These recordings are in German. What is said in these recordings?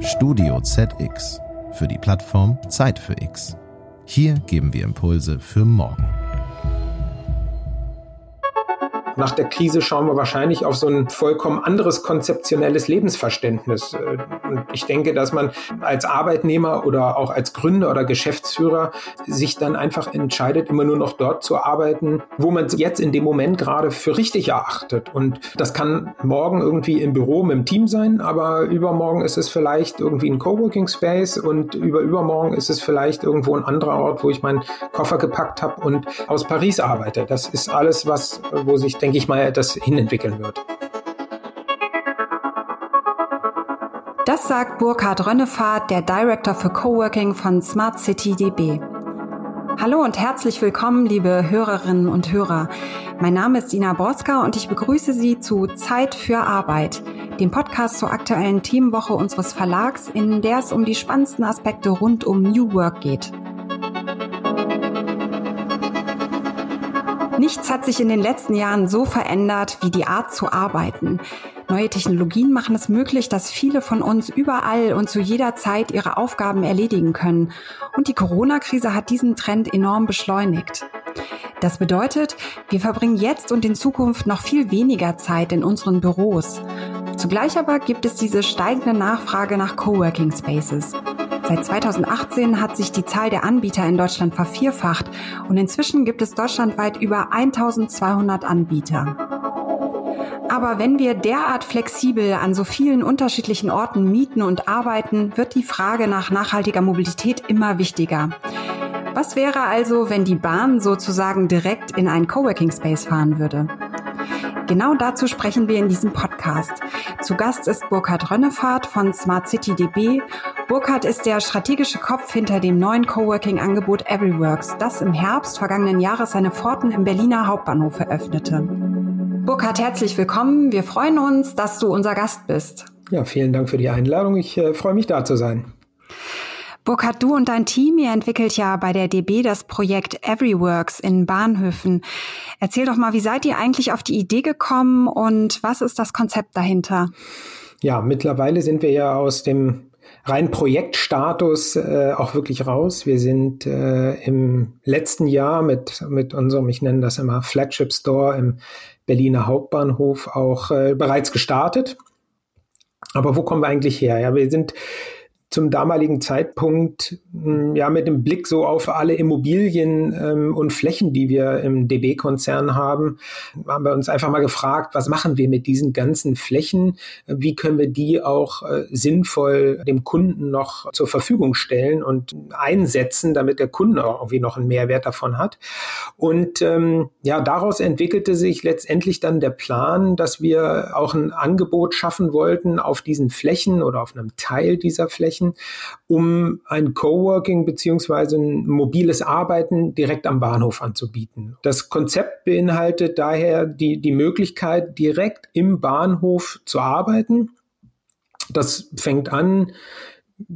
Studio ZX für die Plattform Zeit für X. Hier geben wir Impulse für morgen. Nach der Krise schauen wir wahrscheinlich auf so ein vollkommen anderes konzeptionelles Lebensverständnis. Und ich denke, dass man als Arbeitnehmer oder auch als Gründer oder Geschäftsführer sich dann einfach entscheidet, immer nur noch dort zu arbeiten, wo man es jetzt in dem Moment gerade für richtig erachtet. Und das kann morgen irgendwie im Büro mit dem Team sein, aber übermorgen ist es vielleicht irgendwie ein Coworking Space und über übermorgen ist es vielleicht irgendwo ein anderer Ort, wo ich meinen Koffer gepackt habe und aus Paris arbeite. Das ist alles was, wo sich denke ich mal, das hinentwickeln wird. Das sagt Burkhard Rönnefahrt, der Director für Coworking von Smart City DB. Hallo und herzlich willkommen, liebe Hörerinnen und Hörer. Mein Name ist Ina Borska und ich begrüße Sie zu Zeit für Arbeit, dem Podcast zur aktuellen Themenwoche unseres Verlags, in der es um die spannendsten Aspekte rund um New Work geht. Nichts hat sich in den letzten Jahren so verändert wie die Art zu arbeiten. Neue Technologien machen es möglich, dass viele von uns überall und zu jeder Zeit ihre Aufgaben erledigen können. Und die Corona-Krise hat diesen Trend enorm beschleunigt. Das bedeutet, wir verbringen jetzt und in Zukunft noch viel weniger Zeit in unseren Büros. Zugleich aber gibt es diese steigende Nachfrage nach Coworking Spaces. Seit 2018 hat sich die Zahl der Anbieter in Deutschland vervierfacht und inzwischen gibt es deutschlandweit über 1200 Anbieter. Aber wenn wir derart flexibel an so vielen unterschiedlichen Orten mieten und arbeiten, wird die Frage nach nachhaltiger Mobilität immer wichtiger. Was wäre also, wenn die Bahn sozusagen direkt in einen Coworking Space fahren würde? Genau dazu sprechen wir in diesem Podcast. Zu Gast ist Burkhard Rönnefahrt von Smart City DB. Burkhard ist der strategische Kopf hinter dem neuen Coworking-Angebot Everyworks, das im Herbst vergangenen Jahres seine Pforten im Berliner Hauptbahnhof eröffnete. Burkhard, herzlich willkommen. Wir freuen uns, dass du unser Gast bist. Ja, vielen Dank für die Einladung. Ich äh, freue mich da zu sein. Burkhard, du und dein Team, ihr entwickelt ja bei der DB das Projekt Everyworks in Bahnhöfen. Erzähl doch mal, wie seid ihr eigentlich auf die Idee gekommen und was ist das Konzept dahinter? Ja, mittlerweile sind wir ja aus dem rein Projektstatus äh, auch wirklich raus. Wir sind äh, im letzten Jahr mit, mit unserem, ich nenne das immer Flagship Store im Berliner Hauptbahnhof auch äh, bereits gestartet. Aber wo kommen wir eigentlich her? Ja, wir sind zum damaligen Zeitpunkt hm, ja mit dem Blick so auf alle Immobilien ähm, und Flächen, die wir im DB-Konzern haben, haben wir uns einfach mal gefragt, was machen wir mit diesen ganzen Flächen? Wie können wir die auch äh, sinnvoll dem Kunden noch zur Verfügung stellen und einsetzen, damit der Kunde auch irgendwie noch einen Mehrwert davon hat? Und ähm, ja, daraus entwickelte sich letztendlich dann der Plan, dass wir auch ein Angebot schaffen wollten auf diesen Flächen oder auf einem Teil dieser Flächen erreichen, um ein Coworking beziehungsweise ein mobiles Arbeiten direkt am Bahnhof anzubieten. Das Konzept beinhaltet daher die, die Möglichkeit, direkt im Bahnhof zu arbeiten. Das fängt an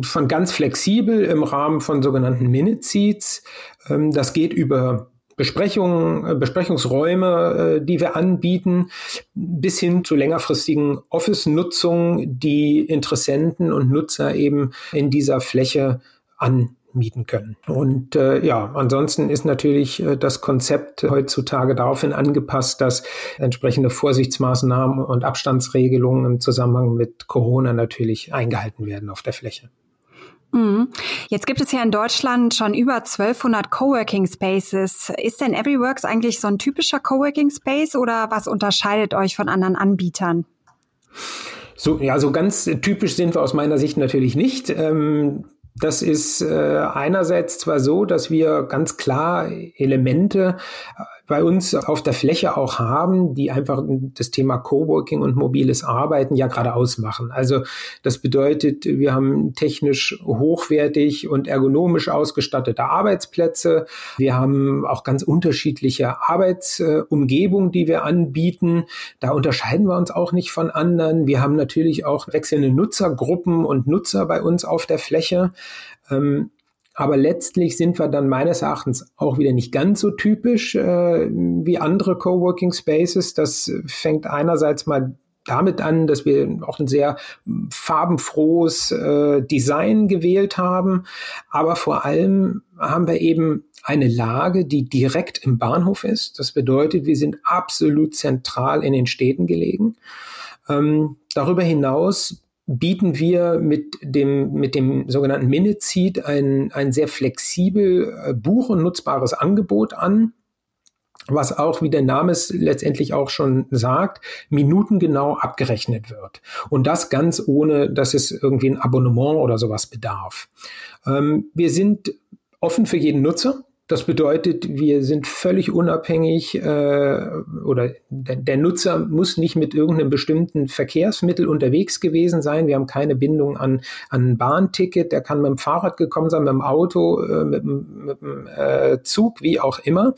von ganz flexibel im Rahmen von sogenannten Minute Seats. Ähm, das geht über Besprechungen, äh, Besprechungsräume, äh, die wir anbieten, bis hin zu längerfristigen Office-Nutzungen, die Interessenten und Nutzer eben in dieser Fläche anmieten können. Und äh, ja, ansonsten ist natürlich äh, das Konzept heutzutage daraufhin angepasst, dass entsprechende Vorsichtsmaßnahmen und Abstandsregelungen im Zusammenhang mit Corona natürlich eingehalten werden auf der Fläche. Mhm. Jetzt gibt es ja in Deutschland schon über 1200 Coworking Spaces. Ist denn Everyworks eigentlich so ein typischer Coworking Space oder was unterscheidet euch von anderen Anbietern? So, ja, so ganz typisch sind wir aus meiner Sicht natürlich nicht. Ähm, das ist äh, einerseits zwar so, dass wir ganz klar Elemente bei uns auf der Fläche auch haben, die einfach das Thema Coworking und mobiles Arbeiten ja gerade ausmachen. Also das bedeutet, wir haben technisch hochwertig und ergonomisch ausgestattete Arbeitsplätze. Wir haben auch ganz unterschiedliche Arbeitsumgebungen, die wir anbieten. Da unterscheiden wir uns auch nicht von anderen. Wir haben natürlich auch wechselnde Nutzergruppen und Nutzer bei uns auf der Fläche. Ähm, aber letztlich sind wir dann meines Erachtens auch wieder nicht ganz so typisch äh, wie andere Coworking Spaces. Das fängt einerseits mal damit an, dass wir auch ein sehr farbenfrohes äh, Design gewählt haben. Aber vor allem haben wir eben eine Lage, die direkt im Bahnhof ist. Das bedeutet, wir sind absolut zentral in den Städten gelegen. Ähm, darüber hinaus bieten wir mit dem, mit dem sogenannten Minute ein, ein sehr flexibel äh, buch- und nutzbares Angebot an was auch, wie der Name es letztendlich auch schon sagt, minutengenau abgerechnet wird. Und das ganz ohne, dass es irgendwie ein Abonnement oder sowas bedarf. Ähm, wir sind offen für jeden Nutzer. Das bedeutet, wir sind völlig unabhängig äh, oder der, der, Nutzer muss nicht mit irgendeinem bestimmten Verkehrsmittel unterwegs gewesen sein. Wir haben keine Bindung an, an ein Bahnticket. Der kann mit dem Fahrrad gekommen sein, mit dem Auto, äh, mit, mit dem äh, Zug, wie auch immer.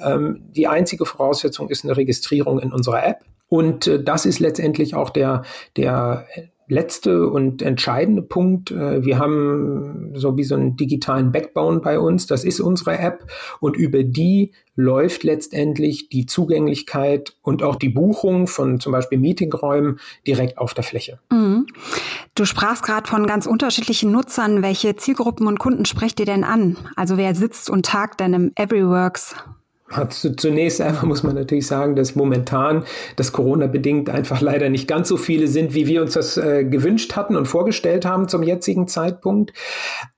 Ähm, die einzige Voraussetzung ist eine Registrierung in unserer App. Und äh, das ist letztendlich auch der, der letzte und entscheidende Punkt. Äh, wir haben so wie so einen digitalen Backbone bei uns. Das ist unsere App und über die läuft letztendlich die Zugänglichkeit und auch die Buchung von zum Beispiel Meetingräumen direkt auf der Fläche. Mhm. Du sprachst gerade von ganz unterschiedlichen Nutzern. Welche Zielgruppen und Kunden sprecht ihr denn an? Also wer sitzt und tagt denn im Everyworks Zunächst einmal muss man natürlich sagen, dass momentan das Corona-bedingt einfach leider nicht ganz so viele sind, wie wir uns das äh, gewünscht hatten und vorgestellt haben zum jetzigen Zeitpunkt.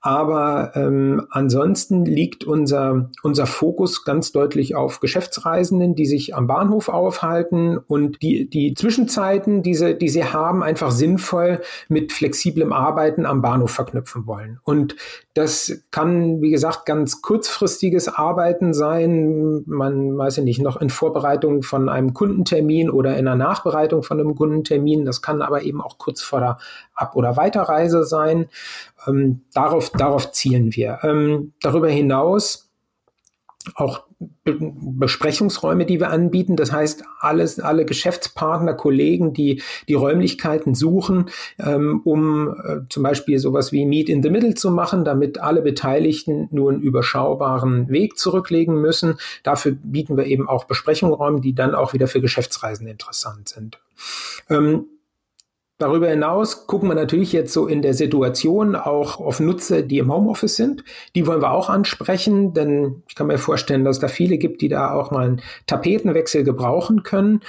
Aber ähm, ansonsten liegt unser, unser Fokus ganz deutlich auf Geschäftsreisenden, die sich am Bahnhof aufhalten und die, die Zwischenzeiten, diese, die sie haben, einfach sinnvoll mit flexiblem Arbeiten am Bahnhof verknüpfen wollen. Und das kann, wie gesagt, ganz kurzfristiges Arbeiten sein man, weiß ich nicht, noch in Vorbereitung von einem Kundentermin oder in der Nachbereitung von einem Kundentermin. Das kann aber eben auch kurz vor der Ab- oder Weiterreise sein. Ähm, darauf, darauf zielen wir. Ähm, darüber hinaus auch Besprechungsräume, die wir anbieten. Das heißt, alles, alle Geschäftspartner, Kollegen, die die Räumlichkeiten suchen, ähm, um äh, zum Beispiel sowas wie Meet in the Middle zu machen, damit alle Beteiligten nur einen überschaubaren Weg zurücklegen müssen. Dafür bieten wir eben auch Besprechungsräume, die dann auch wieder für Geschäftsreisen interessant sind. Ähm, Darüber hinaus gucken wir natürlich jetzt so in der Situation auch auf Nutzer, die im Homeoffice sind. Die wollen wir auch ansprechen, denn ich kann mir vorstellen, dass es da viele gibt, die da auch mal einen Tapetenwechsel gebrauchen können.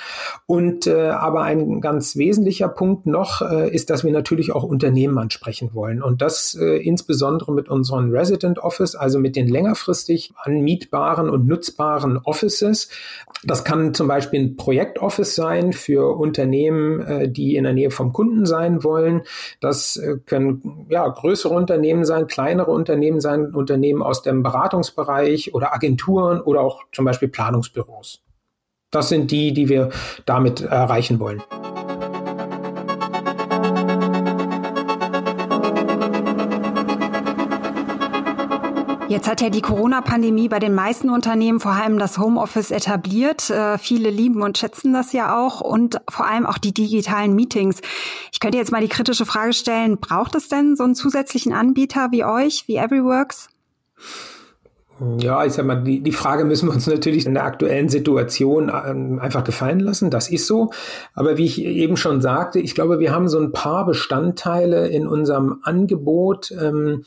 Und äh, aber ein ganz wesentlicher Punkt noch äh, ist, dass wir natürlich auch Unternehmen ansprechen wollen. Und das äh, insbesondere mit unseren Resident Office, also mit den längerfristig anmietbaren und nutzbaren Offices. Das kann zum Beispiel ein Projektoffice sein für Unternehmen, äh, die in der Nähe vom Kunden sein wollen. Das äh, können ja größere Unternehmen sein, kleinere Unternehmen sein, Unternehmen aus dem Beratungsbereich oder Agenturen oder auch zum Beispiel Planungsbüros. Das sind die, die wir damit erreichen wollen. Jetzt hat ja die Corona-Pandemie bei den meisten Unternehmen vor allem das Homeoffice etabliert. Äh, viele lieben und schätzen das ja auch und vor allem auch die digitalen Meetings. Ich könnte jetzt mal die kritische Frage stellen, braucht es denn so einen zusätzlichen Anbieter wie euch, wie Everyworks? Ja, ich sag mal, die, die Frage müssen wir uns natürlich in der aktuellen Situation ähm, einfach gefallen lassen. Das ist so. Aber wie ich eben schon sagte, ich glaube, wir haben so ein paar Bestandteile in unserem Angebot, ähm,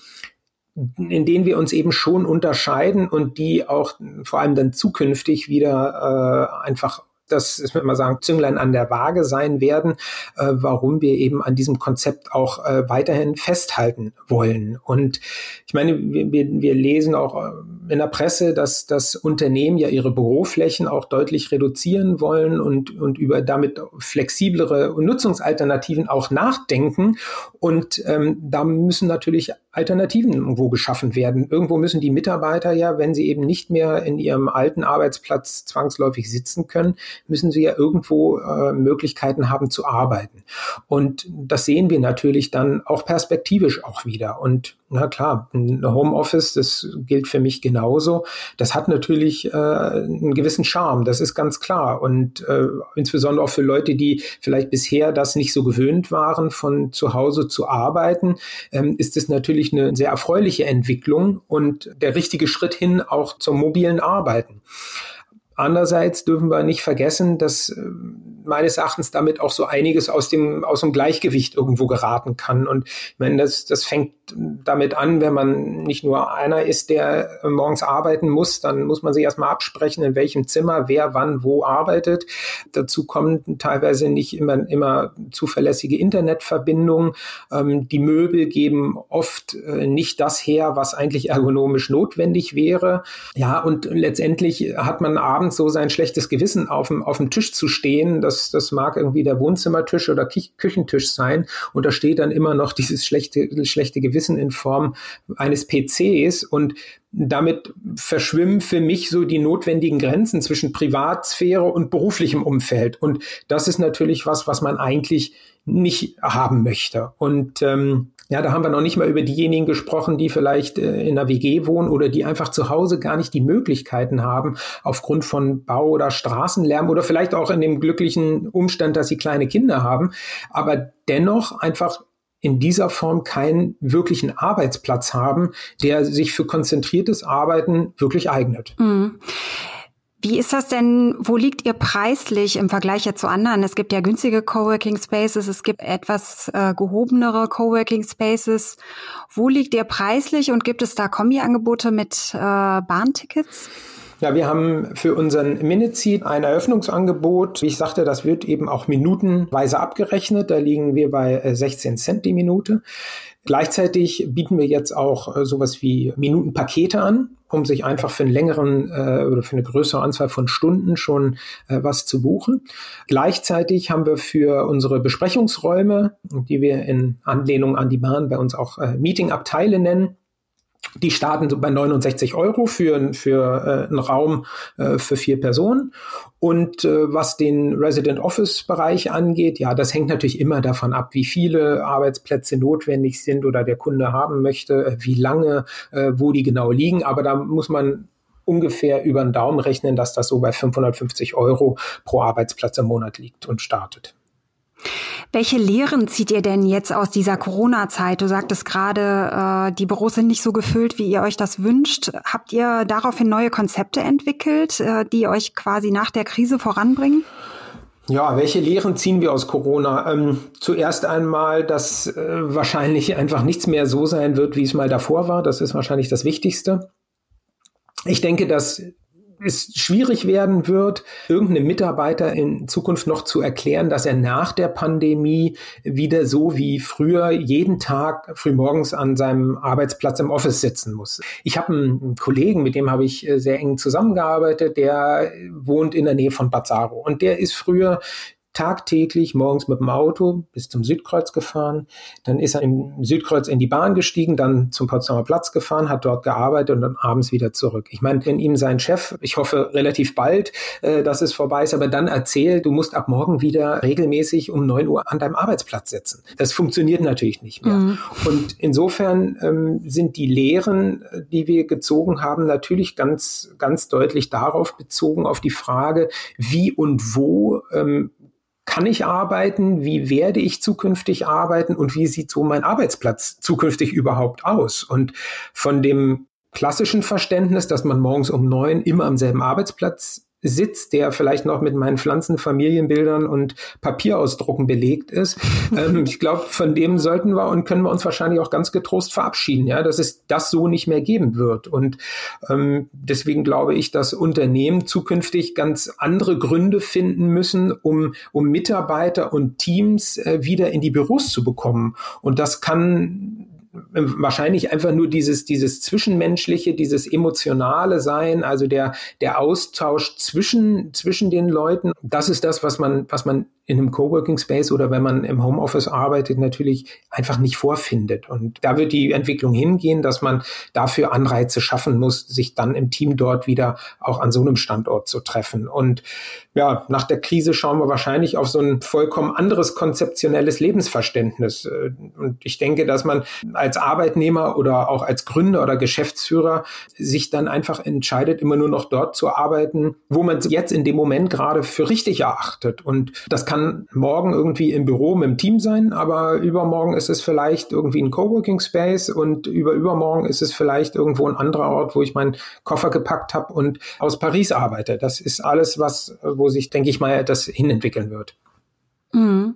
in denen wir uns eben schon unterscheiden und die auch vor allem dann zukünftig wieder äh, einfach das ist, würde man sagen, Zünglein an der Waage sein werden, äh, warum wir eben an diesem Konzept auch äh, weiterhin festhalten wollen. Und ich meine, wir, wir lesen auch äh, in der Presse, dass das Unternehmen ja ihre Büroflächen auch deutlich reduzieren wollen und, und über damit flexiblere Nutzungsalternativen auch nachdenken. Und ähm, da müssen natürlich Alternativen irgendwo geschaffen werden. Irgendwo müssen die Mitarbeiter ja, wenn sie eben nicht mehr in ihrem alten Arbeitsplatz zwangsläufig sitzen können, müssen sie ja irgendwo äh, Möglichkeiten haben zu arbeiten. Und das sehen wir natürlich dann auch perspektivisch auch wieder. Und na klar, ein Homeoffice, das gilt für mich genauso. Das hat natürlich äh, einen gewissen Charme, das ist ganz klar. Und äh, insbesondere auch für Leute, die vielleicht bisher das nicht so gewöhnt waren, von zu Hause zu arbeiten, ähm, ist es natürlich eine sehr erfreuliche Entwicklung und der richtige Schritt hin auch zum mobilen Arbeiten. Andererseits dürfen wir nicht vergessen, dass äh, meines Erachtens damit auch so einiges aus dem, aus dem Gleichgewicht irgendwo geraten kann. Und meine, das, das fängt damit an, wenn man nicht nur einer ist, der morgens arbeiten muss, dann muss man sich erstmal absprechen, in welchem Zimmer, wer wann wo arbeitet. Dazu kommen teilweise nicht immer, immer zuverlässige Internetverbindungen. Ähm, die Möbel geben oft äh, nicht das her, was eigentlich ergonomisch notwendig wäre. Ja, und letztendlich hat man abends so sein schlechtes Gewissen auf dem, auf dem Tisch zu stehen. Das, das mag irgendwie der Wohnzimmertisch oder Küchentisch sein. Und da steht dann immer noch dieses schlechte, schlechte Gewissen in Form eines PCs. Und damit verschwimmen für mich so die notwendigen Grenzen zwischen Privatsphäre und beruflichem Umfeld. Und das ist natürlich was, was man eigentlich nicht haben möchte. Und ähm, ja, da haben wir noch nicht mal über diejenigen gesprochen, die vielleicht äh, in einer WG wohnen oder die einfach zu Hause gar nicht die Möglichkeiten haben, aufgrund von Bau- oder Straßenlärm oder vielleicht auch in dem glücklichen Umstand, dass sie kleine Kinder haben, aber dennoch einfach in dieser Form keinen wirklichen Arbeitsplatz haben, der sich für konzentriertes Arbeiten wirklich eignet. Mhm. Wie ist das denn, wo liegt ihr preislich im Vergleich jetzt zu anderen? Es gibt ja günstige Coworking Spaces, es gibt etwas äh, gehobenere Coworking Spaces. Wo liegt ihr preislich und gibt es da Kombi-Angebote mit äh, Bahntickets? Ja, wir haben für unseren Minute ein Eröffnungsangebot. Wie ich sagte, das wird eben auch minutenweise abgerechnet. Da liegen wir bei 16 äh, Cent die Minute. Gleichzeitig bieten wir jetzt auch äh, sowas wie Minutenpakete an, um sich einfach für einen längeren äh, oder für eine größere Anzahl von Stunden schon äh, was zu buchen. Gleichzeitig haben wir für unsere Besprechungsräume, die wir in Anlehnung an die Bahn bei uns auch äh, Meetingabteile nennen, die starten so bei 69 Euro für, für äh, einen Raum äh, für vier Personen. Und äh, was den Resident Office Bereich angeht, ja, das hängt natürlich immer davon ab, wie viele Arbeitsplätze notwendig sind oder der Kunde haben möchte, äh, wie lange, äh, wo die genau liegen. Aber da muss man ungefähr über den Daumen rechnen, dass das so bei 550 Euro pro Arbeitsplatz im Monat liegt und startet. Welche Lehren zieht ihr denn jetzt aus dieser Corona-Zeit? Du sagtest gerade, äh, die Büros sind nicht so gefüllt, wie ihr euch das wünscht. Habt ihr daraufhin neue Konzepte entwickelt, äh, die euch quasi nach der Krise voranbringen? Ja, welche Lehren ziehen wir aus Corona? Ähm, zuerst einmal, dass äh, wahrscheinlich einfach nichts mehr so sein wird, wie es mal davor war. Das ist wahrscheinlich das Wichtigste. Ich denke, dass es schwierig werden wird, irgendeinem Mitarbeiter in Zukunft noch zu erklären, dass er nach der Pandemie wieder so wie früher jeden Tag frühmorgens an seinem Arbeitsplatz im Office sitzen muss. Ich habe einen Kollegen, mit dem habe ich äh, sehr eng zusammengearbeitet, der wohnt in der Nähe von Bazzaro und der ist früher tagtäglich morgens mit dem Auto bis zum Südkreuz gefahren. Dann ist er im Südkreuz in die Bahn gestiegen, dann zum Potsdamer Platz gefahren, hat dort gearbeitet und dann abends wieder zurück. Ich meine, wenn ihm sein Chef, ich hoffe relativ bald, äh, dass es vorbei ist, aber dann erzählt, du musst ab morgen wieder regelmäßig um neun Uhr an deinem Arbeitsplatz sitzen. Das funktioniert natürlich nicht mehr. Mhm. Und insofern ähm, sind die Lehren, die wir gezogen haben, natürlich ganz, ganz deutlich darauf bezogen, auf die Frage, wie und wo ähm, kann ich arbeiten, wie werde ich zukünftig arbeiten und wie sieht so mein Arbeitsplatz zukünftig überhaupt aus? Und von dem klassischen Verständnis, dass man morgens um neun immer am selben Arbeitsplatz Sitz, der vielleicht noch mit meinen Pflanzen, Familienbildern und Papierausdrucken belegt ist. ähm, ich glaube, von dem sollten wir und können wir uns wahrscheinlich auch ganz getrost verabschieden, ja, dass es das so nicht mehr geben wird. Und ähm, deswegen glaube ich, dass Unternehmen zukünftig ganz andere Gründe finden müssen, um, um Mitarbeiter und Teams äh, wieder in die Büros zu bekommen. Und das kann wahrscheinlich einfach nur dieses, dieses Zwischenmenschliche, dieses emotionale Sein, also der, der Austausch zwischen, zwischen den Leuten. Das ist das, was man, was man in einem Coworking Space oder wenn man im Homeoffice arbeitet, natürlich einfach nicht vorfindet. Und da wird die Entwicklung hingehen, dass man dafür Anreize schaffen muss, sich dann im Team dort wieder auch an so einem Standort zu treffen. Und ja, nach der Krise schauen wir wahrscheinlich auf so ein vollkommen anderes konzeptionelles Lebensverständnis. Und ich denke, dass man als Arbeitnehmer oder auch als Gründer oder Geschäftsführer sich dann einfach entscheidet, immer nur noch dort zu arbeiten, wo man es jetzt in dem Moment gerade für richtig erachtet. Und das kann morgen irgendwie im Büro mit dem Team sein, aber übermorgen ist es vielleicht irgendwie ein Coworking Space und über übermorgen ist es vielleicht irgendwo ein anderer Ort, wo ich meinen Koffer gepackt habe und aus Paris arbeite. Das ist alles was, wo sich, denke ich mal, das hinentwickeln wird. Mhm.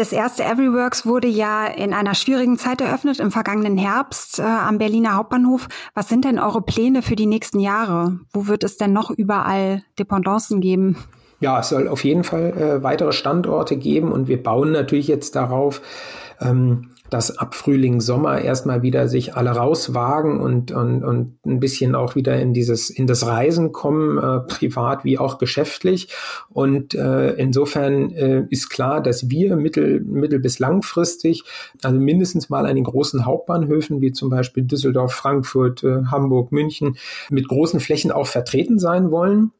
Das erste Everyworks wurde ja in einer schwierigen Zeit eröffnet, im vergangenen Herbst äh, am Berliner Hauptbahnhof. Was sind denn eure Pläne für die nächsten Jahre? Wo wird es denn noch überall Dependancen geben? Ja, es soll auf jeden Fall äh, weitere Standorte geben und wir bauen natürlich jetzt darauf, ähm, dass ab Frühling, Sommer erstmal wieder sich alle rauswagen und, und, und ein bisschen auch wieder in dieses, in das Reisen kommen, äh, privat wie auch geschäftlich. Und äh, insofern äh, ist klar, dass wir mittel, mittel bis langfristig, also mindestens mal an den großen Hauptbahnhöfen, wie zum Beispiel Düsseldorf, Frankfurt, äh, Hamburg, München, mit großen Flächen auch vertreten sein wollen.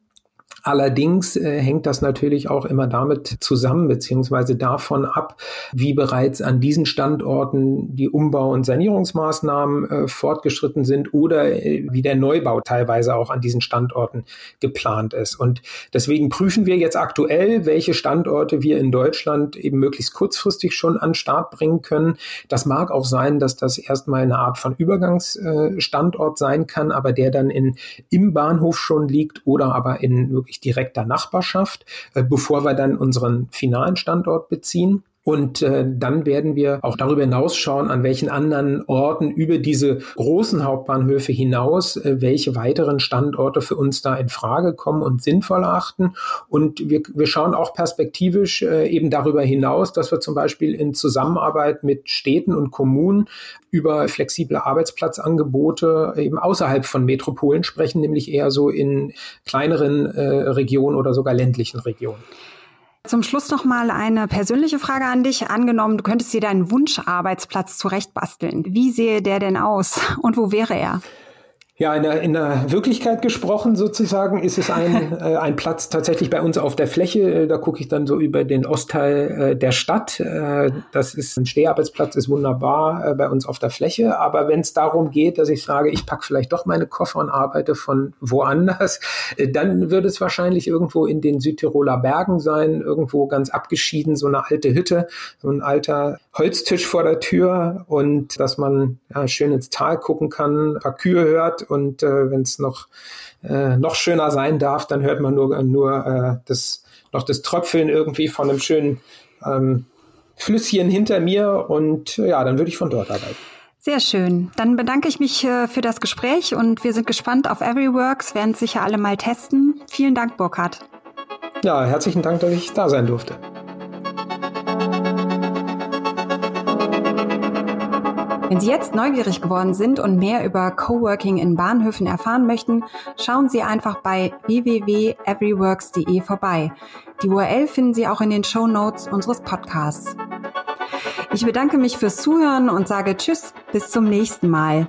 Allerdings äh, hängt das natürlich auch immer damit zusammen, beziehungsweise davon ab, wie bereits an diesen Standorten die Umbau- und Sanierungsmaßnahmen äh, fortgeschritten sind oder äh, wie der Neubau teilweise auch an diesen Standorten geplant ist. Und deswegen prüfen wir jetzt aktuell, welche Standorte wir in Deutschland eben möglichst kurzfristig schon an Start bringen können. Das mag auch sein, dass das erstmal eine Art von Übergangsstandort sein kann, aber der dann in, im Bahnhof schon liegt oder aber in wirklich wirklich direkter Nachbarschaft, äh, bevor wir dann unseren finalen Standort beziehen. Und äh, dann werden wir auch darüber hinaus schauen, an welchen anderen Orten über diese großen Hauptbahnhöfe hinaus, äh, welche weiteren Standorte für uns da in Frage kommen und sinnvoll achten. Und wir, wir schauen auch perspektivisch äh, eben darüber hinaus, dass wir zum Beispiel in Zusammenarbeit mit Städten und Kommunen über flexible Arbeitsplatzangebote eben außerhalb von Metropolen sprechen, nämlich eher so in kleineren äh, Regionen oder sogar ländlichen Regionen. Zum Schluss noch mal eine persönliche Frage an dich. Angenommen, du könntest dir deinen Wunscharbeitsplatz zurechtbasteln. Wie sehe der denn aus und wo wäre er? Ja, in der, in der Wirklichkeit gesprochen sozusagen ist es ein, äh, ein Platz tatsächlich bei uns auf der Fläche. Äh, da gucke ich dann so über den Ostteil äh, der Stadt. Äh, das ist ein Steharbeitsplatz, ist wunderbar äh, bei uns auf der Fläche. Aber wenn es darum geht, dass ich sage, ich packe vielleicht doch meine Koffer und arbeite von woanders, äh, dann wird es wahrscheinlich irgendwo in den Südtiroler Bergen sein, irgendwo ganz abgeschieden, so eine alte Hütte, so ein alter Holztisch vor der Tür und dass man ja, schön ins Tal gucken kann, ein paar Kühe hört und äh, wenn es noch, äh, noch schöner sein darf, dann hört man nur, nur äh, das, noch das Tröpfeln irgendwie von einem schönen ähm, Flüsschen hinter mir und ja, dann würde ich von dort arbeiten. Sehr schön. Dann bedanke ich mich äh, für das Gespräch und wir sind gespannt auf Everyworks, werden es sicher alle mal testen. Vielen Dank, Burkhard. Ja, herzlichen Dank, dass ich da sein durfte. Wenn Sie jetzt neugierig geworden sind und mehr über Coworking in Bahnhöfen erfahren möchten, schauen Sie einfach bei www.everyworks.de vorbei. Die URL finden Sie auch in den Show Notes unseres Podcasts. Ich bedanke mich fürs Zuhören und sage Tschüss, bis zum nächsten Mal.